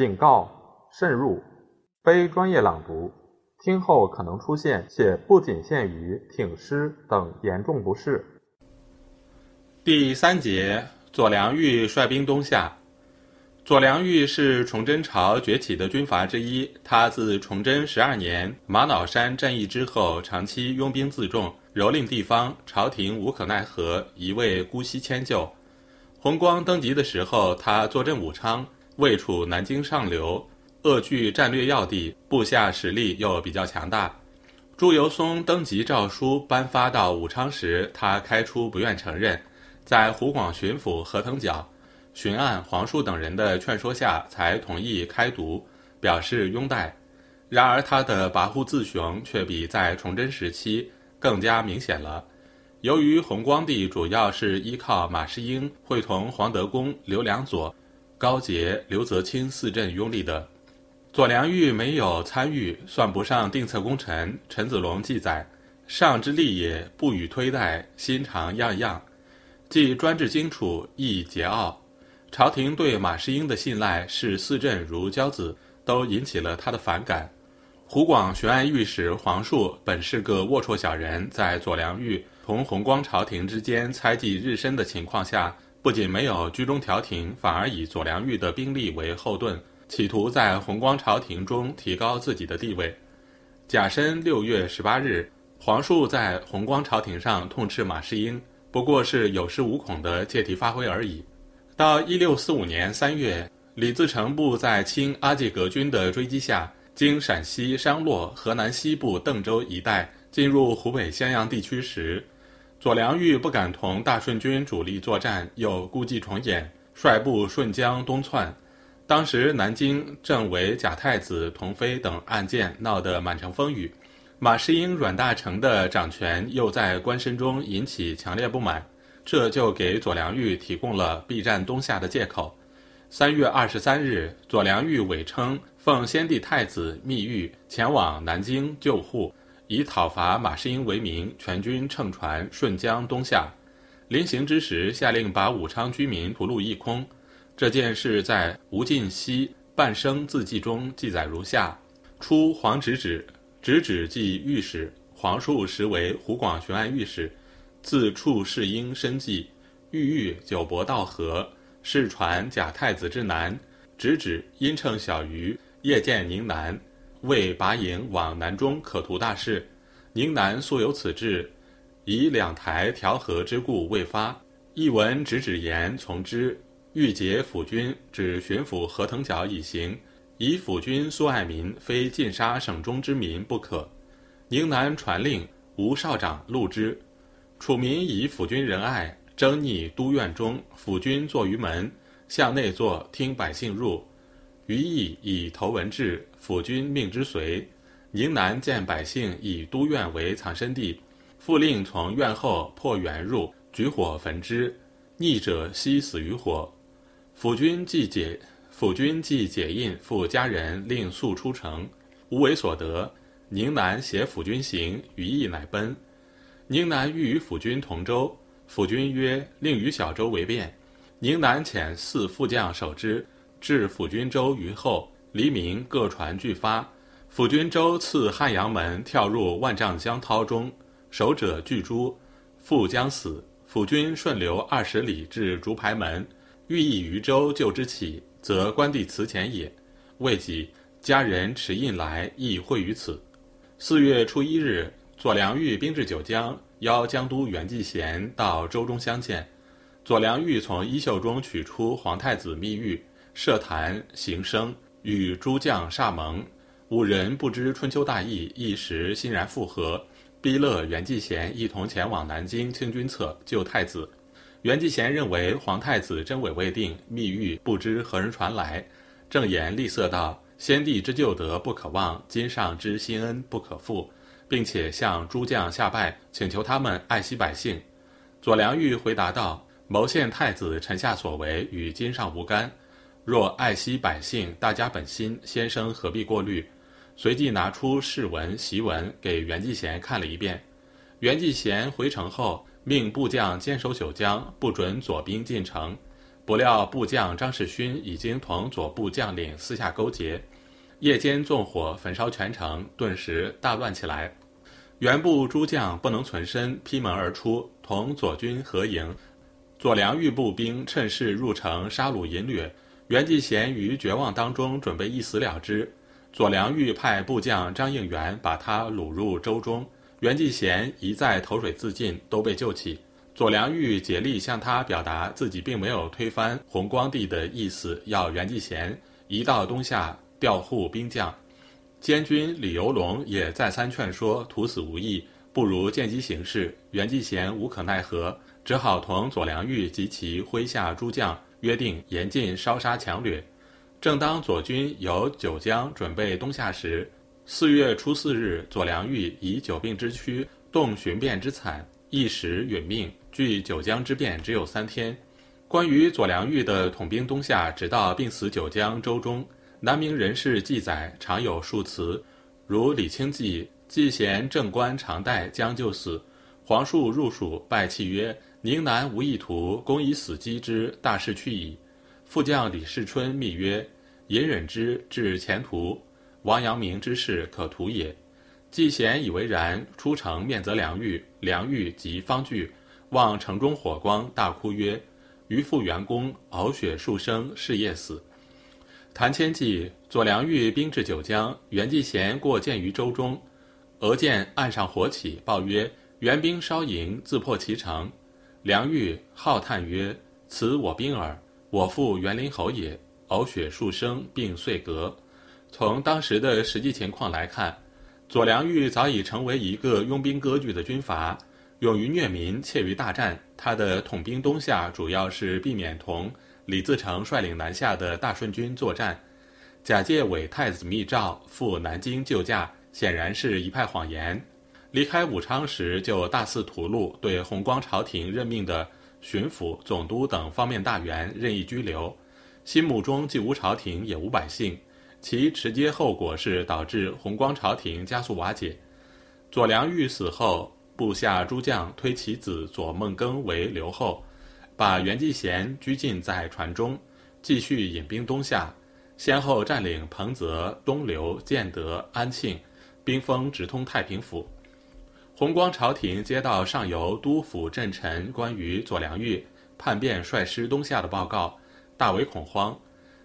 警告：慎入，非专业朗读，听后可能出现且不仅限于挺尸等严重不适。第三节，左良玉率兵东下。左良玉是崇祯朝崛起的军阀之一。他自崇祯十二年玛瑙山战役之后，长期拥兵自重，蹂躏地方，朝廷无可奈何，一味姑息迁就。弘光登基的时候，他坐镇武昌，位处南京上流，扼据战略要地，部下实力又比较强大。朱由崧登基诏书颁发到武昌时，他开出不愿承认，在湖广巡抚何腾蛟。巡按黄树等人的劝说下，才同意开读，表示拥戴。然而，他的跋扈自雄却比在崇祯时期更加明显了。由于弘光帝主要是依靠马士英会同黄德功、刘良佐、高杰、刘泽清四镇拥立的，左良玉没有参与，算不上定策功臣。陈子龙记载：“上之立也，不予推戴，心肠样样，既专制荆楚，亦桀骜。”朝廷对马士英的信赖视四镇如骄子，都引起了他的反感。湖广巡按御史黄树本是个龌龊小人，在左良玉同弘光朝廷之间猜忌日深的情况下，不仅没有居中调停，反而以左良玉的兵力为后盾，企图在弘光朝廷中提高自己的地位。甲申六月十八日，黄树在弘光朝廷上痛斥马士英，不过是有恃无恐的借题发挥而已。到一六四五年三月，李自成部在清阿济格军的追击下，经陕西商洛、河南西部邓州一带，进入湖北襄阳地区时，左良玉不敢同大顺军主力作战，又故伎重演，率部顺江东窜。当时南京正为假太子同妃等案件闹得满城风雨，马士英阮大铖的掌权又在官绅中引起强烈不满。这就给左良玉提供了避战东下的借口。三月二十三日，左良玉伪称奉先帝太子密谕前往南京救护，以讨伐马士英为名，全军乘船顺江东下。临行之时，下令把武昌居民屠戮一空。这件事在吴敬熙《半生字记》中记载如下：初，黄直指，直指即御史，黄树实为湖广巡按御史。自处世英生计，郁郁久伯道合，世传假太子之难。直指因乘小鱼，夜见宁南，为拔营往南中可图大事。宁南素有此志，以两台调和之故未发。一闻直指言，从之。欲结辅军，指巡抚何腾蛟以行，以辅军苏爱民非尽杀省中之民不可。宁南传令，吴少长录之。楚民以辅军仁爱，征逆都院中，辅军坐于门，向内坐，听百姓入。于义以头文至，府君命之随。宁南见百姓以都院为藏身地，复令从院后破园入，举火焚之，逆者悉死于火。府君既解，府君既解印，复家人令速出城，无为所得。宁南携府君行，余义乃奔。宁南欲与府君同舟，府君曰：“令与小舟为便。”宁南遣四副将守之，至府君舟于后。黎明，各船俱发，府军舟次汉阳门，跳入万丈江涛中，守者俱诛，复将死。府军顺流二十里至竹排门，欲以渔舟救之起，则关帝祠前也。未几，家人持印来，亦会于此。四月初一日。左良玉兵至九江，邀江都袁继贤到舟中相见。左良玉从衣袖中取出皇太子密玉，设坛行生，与诸将煞盟。五人不知春秋大义，一时欣然附和，逼勒袁继贤一同前往南京清君侧救太子。袁继贤认为皇太子真伪未定，密谕不知何人传来，正言厉色道：“先帝之旧德不可忘，今上之新恩不可负。”并且向诸将下拜，请求他们爱惜百姓。左良玉回答道：“谋献太子，臣下所为与今上无干。若爱惜百姓，大家本心，先生何必过虑？”随即拿出誓文檄文给袁继贤看了一遍。袁继贤回城后，命部将坚守九江，不准左兵进城。不料部将张世勋已经同左部将领私下勾结，夜间纵火焚烧全城，顿时大乱起来。原部诸将不能存身，披门而出，同左军合营。左良玉步兵趁势入城杀戮淫掠，袁继贤于绝望当中准备一死了之。左良玉派部将张应元把他掳入州中，袁继贤一再投水自尽，都被救起。左良玉竭力向他表达自己并没有推翻弘光帝的意思，要袁继贤移到东夏调护兵将。监军李由龙也再三劝说，徒死无益，不如见机行事。袁继贤无可奈何。只好同左良玉及其麾下诸将约定严禁烧杀抢掠。正当左军由九江准备东下时，四月初四日，左良玉以久病之躯动寻变之惨，一时殒命。距九江之变只有三天。关于左良玉的统兵东下，直到病死九江州中，南明人士记载常有数词，如李清记：“季贤正官常代将就死，黄树入蜀拜契曰。”宁南无意图，公以死击之，大势去矣。副将李世春密曰：“隐忍之，至前途。王阳明之事可图也。”季贤以为然，出城面责梁玉，梁玉即方惧，望城中火光，大哭曰：“余父元公，呕血数升，是夜死。”谭谦记：左良玉兵至九江，袁继贤过见于州中，俄见岸上火起，报曰：“援兵烧营，自破其城。”梁玉浩叹曰：“此我兵耳，我父园林侯也。呕血数升，并遂革。”从当时的实际情况来看，左良玉早已成为一个拥兵割据的军阀，勇于虐民，怯于大战。他的统兵东下，主要是避免同李自成率领南下的大顺军作战。假借伪太子密诏赴南京救驾，显然是一派谎言。离开武昌时，就大肆屠戮，对弘光朝廷任命的巡抚、总督等方面大员任意拘留。心目中既无朝廷，也无百姓，其直接后果是导致弘光朝廷加速瓦解。左良玉死后，部下诸将推其子左孟庚为留后，把袁继贤拘禁在船中，继续引兵东下，先后占领彭泽、东流、建德、安庆，兵锋直通太平府。弘光朝廷接到上游督府镇臣关于左良玉叛变率师东下的报告，大为恐慌。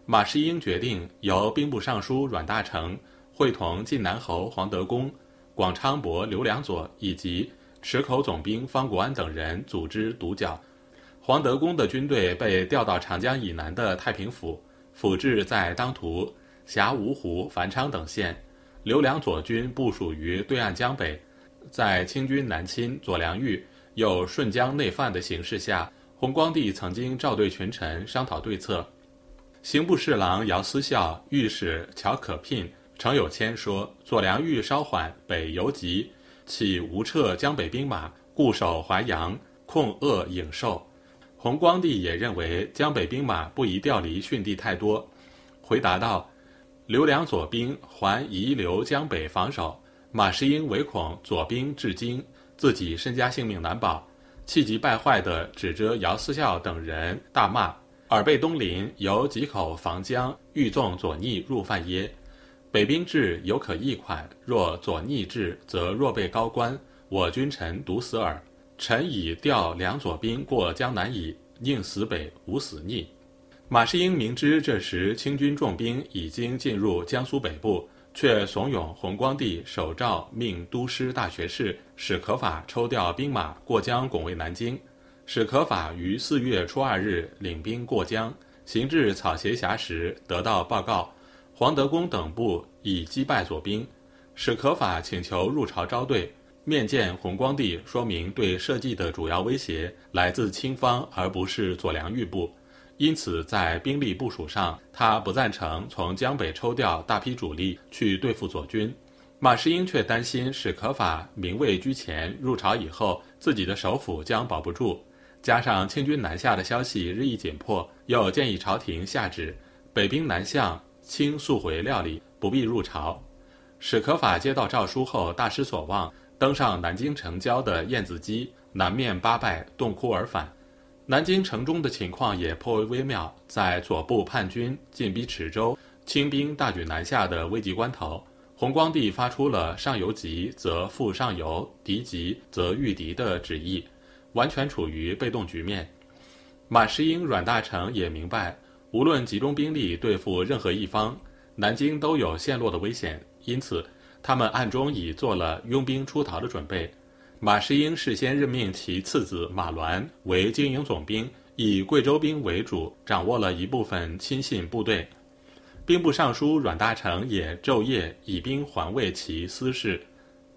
马士英决定由兵部尚书阮大铖会同晋南侯黄德功、广昌伯刘良佐以及池口总兵方国安等人组织堵剿。黄德功的军队被调到长江以南的太平府，府治在当涂、辖芜湖、繁昌等县。刘良佐军部署于对岸江北。在清军南侵左良玉，又顺江内犯的形势下，弘光帝曾经召对群臣商讨对策。刑部侍郎姚思孝、御史乔可聘、程有谦说：“左良玉稍缓，北游急，岂无撤江北兵马，固守淮阳，控扼颍寿。”弘光帝也认为江北兵马不宜调离训地太多，回答道：“刘良左兵还遗留江北防守。”马士英唯恐左兵至京，自己身家性命难保，气急败坏地指着姚思孝等人大骂：“尔备东林，由几口防江，欲纵左逆入犯耶？北兵至，犹可议款；若左逆至，则若被高官，我君臣独死耳。臣已调两左兵过江南矣，宁死北，无死逆。”马士英明知这时清军重兵已经进入江苏北部。却怂恿弘光帝手诏命都师大学士史可法抽调兵马过江拱卫南京。史可法于四月初二日领兵过江，行至草鞋峡时，得到报告，黄德功等部已击败左兵。史可法请求入朝招对，面见弘光帝，说明对社稷的主要威胁来自清方，而不是左良玉部。因此，在兵力部署上，他不赞成从江北抽调大批主力去对付左军。马士英却担心史可法名位居前，入朝以后自己的首府将保不住。加上清军南下的消息日益紧迫，又建议朝廷下旨北兵南向，清速回料理，不必入朝。史可法接到诏书后大失所望，登上南京城郊的燕子矶，南面八拜，洞窟而返。南京城中的情况也颇为微妙，在左部叛军进逼池州、清兵大举南下的危急关头，弘光帝发出了上游急则复上游，敌急则御敌的旨意，完全处于被动局面。马士英、阮大铖也明白，无论集中兵力对付任何一方，南京都有陷落的危险，因此他们暗中已做了拥兵出逃的准备。马士英事先任命其次子马銮为经营总兵，以贵州兵为主，掌握了一部分亲信部队。兵部尚书阮大铖也昼夜以兵环卫其私事，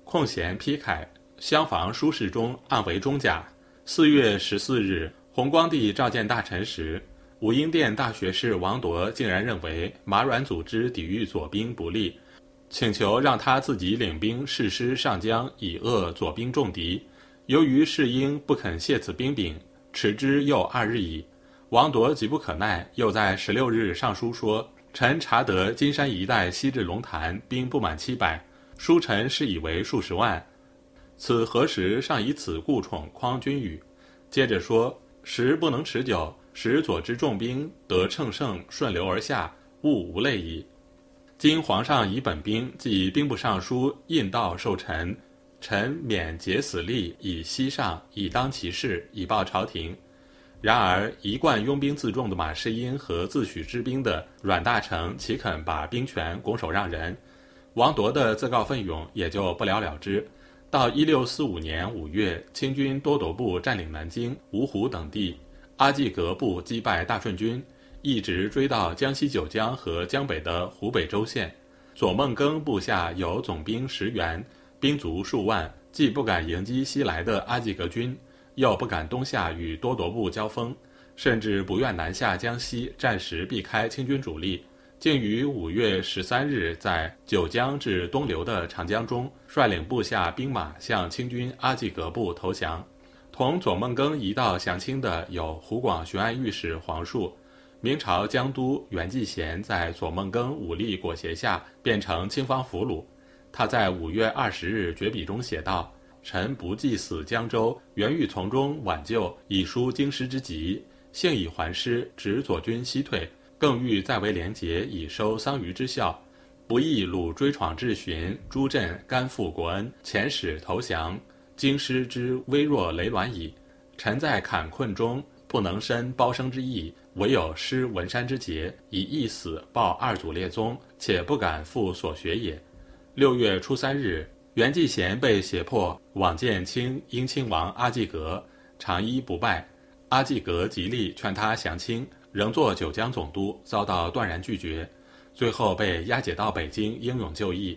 空闲批楷，厢房书室中暗为中甲。四月十四日。弘光帝召见大臣时，武英殿大学士王铎竟然认为马阮组织抵御左兵不利，请求让他自己领兵誓师上江，以遏左兵重敌。由于世英不肯卸此兵柄，持之又二日矣。王铎急不可耐，又在十六日上书说：“臣查得金山一带西至龙潭，兵不满七百，书臣是以为数十万。此何时尚以此故宠匡君语？”接着说。时不能持久，使左之重兵得乘胜顺流而下，勿无累矣。今皇上以本兵即兵部尚书印道授臣，臣免竭死力以西上，以当其事，以报朝廷。然而一贯拥兵自重的马士英和自诩知兵的阮大铖，岂肯把兵权拱手让人？王铎的自告奋勇也就不了了之。到一六四五年五月，清军多铎部占领南京、芜湖等地，阿济格部击败大顺军，一直追到江西九江和江北的湖北周县。左孟庚部下有总兵十员，兵卒数万，既不敢迎击西来的阿济格军，又不敢东下与多铎部交锋，甚至不愿南下江西，暂时避开清军主力。竟于五月十三日，在九江至东流的长江中，率领部下兵马向清军阿济格部投降。同左孟庚一道降清的有湖广巡按御史黄树。明朝江都袁继贤在左孟庚武力裹挟下，变成清方俘虏。他在五月二十日绝笔中写道：“臣不计死江州，原欲从中挽救，以纾京师之急，幸以还师，指左军西退。”更欲再为廉洁，以收桑榆之效，不意鲁追闯至寻，朱镇甘负国恩，遣使投降。京师之微弱羸卵矣。臣在坎困中，不能伸包生之意，唯有失文山之节，以一死报二祖列宗，且不敢复所学也。六月初三日，袁继贤被胁迫往见清英亲王阿济格，长揖不拜。阿济格极力劝他降清。仍做九江总督，遭到断然拒绝，最后被押解到北京，英勇就义。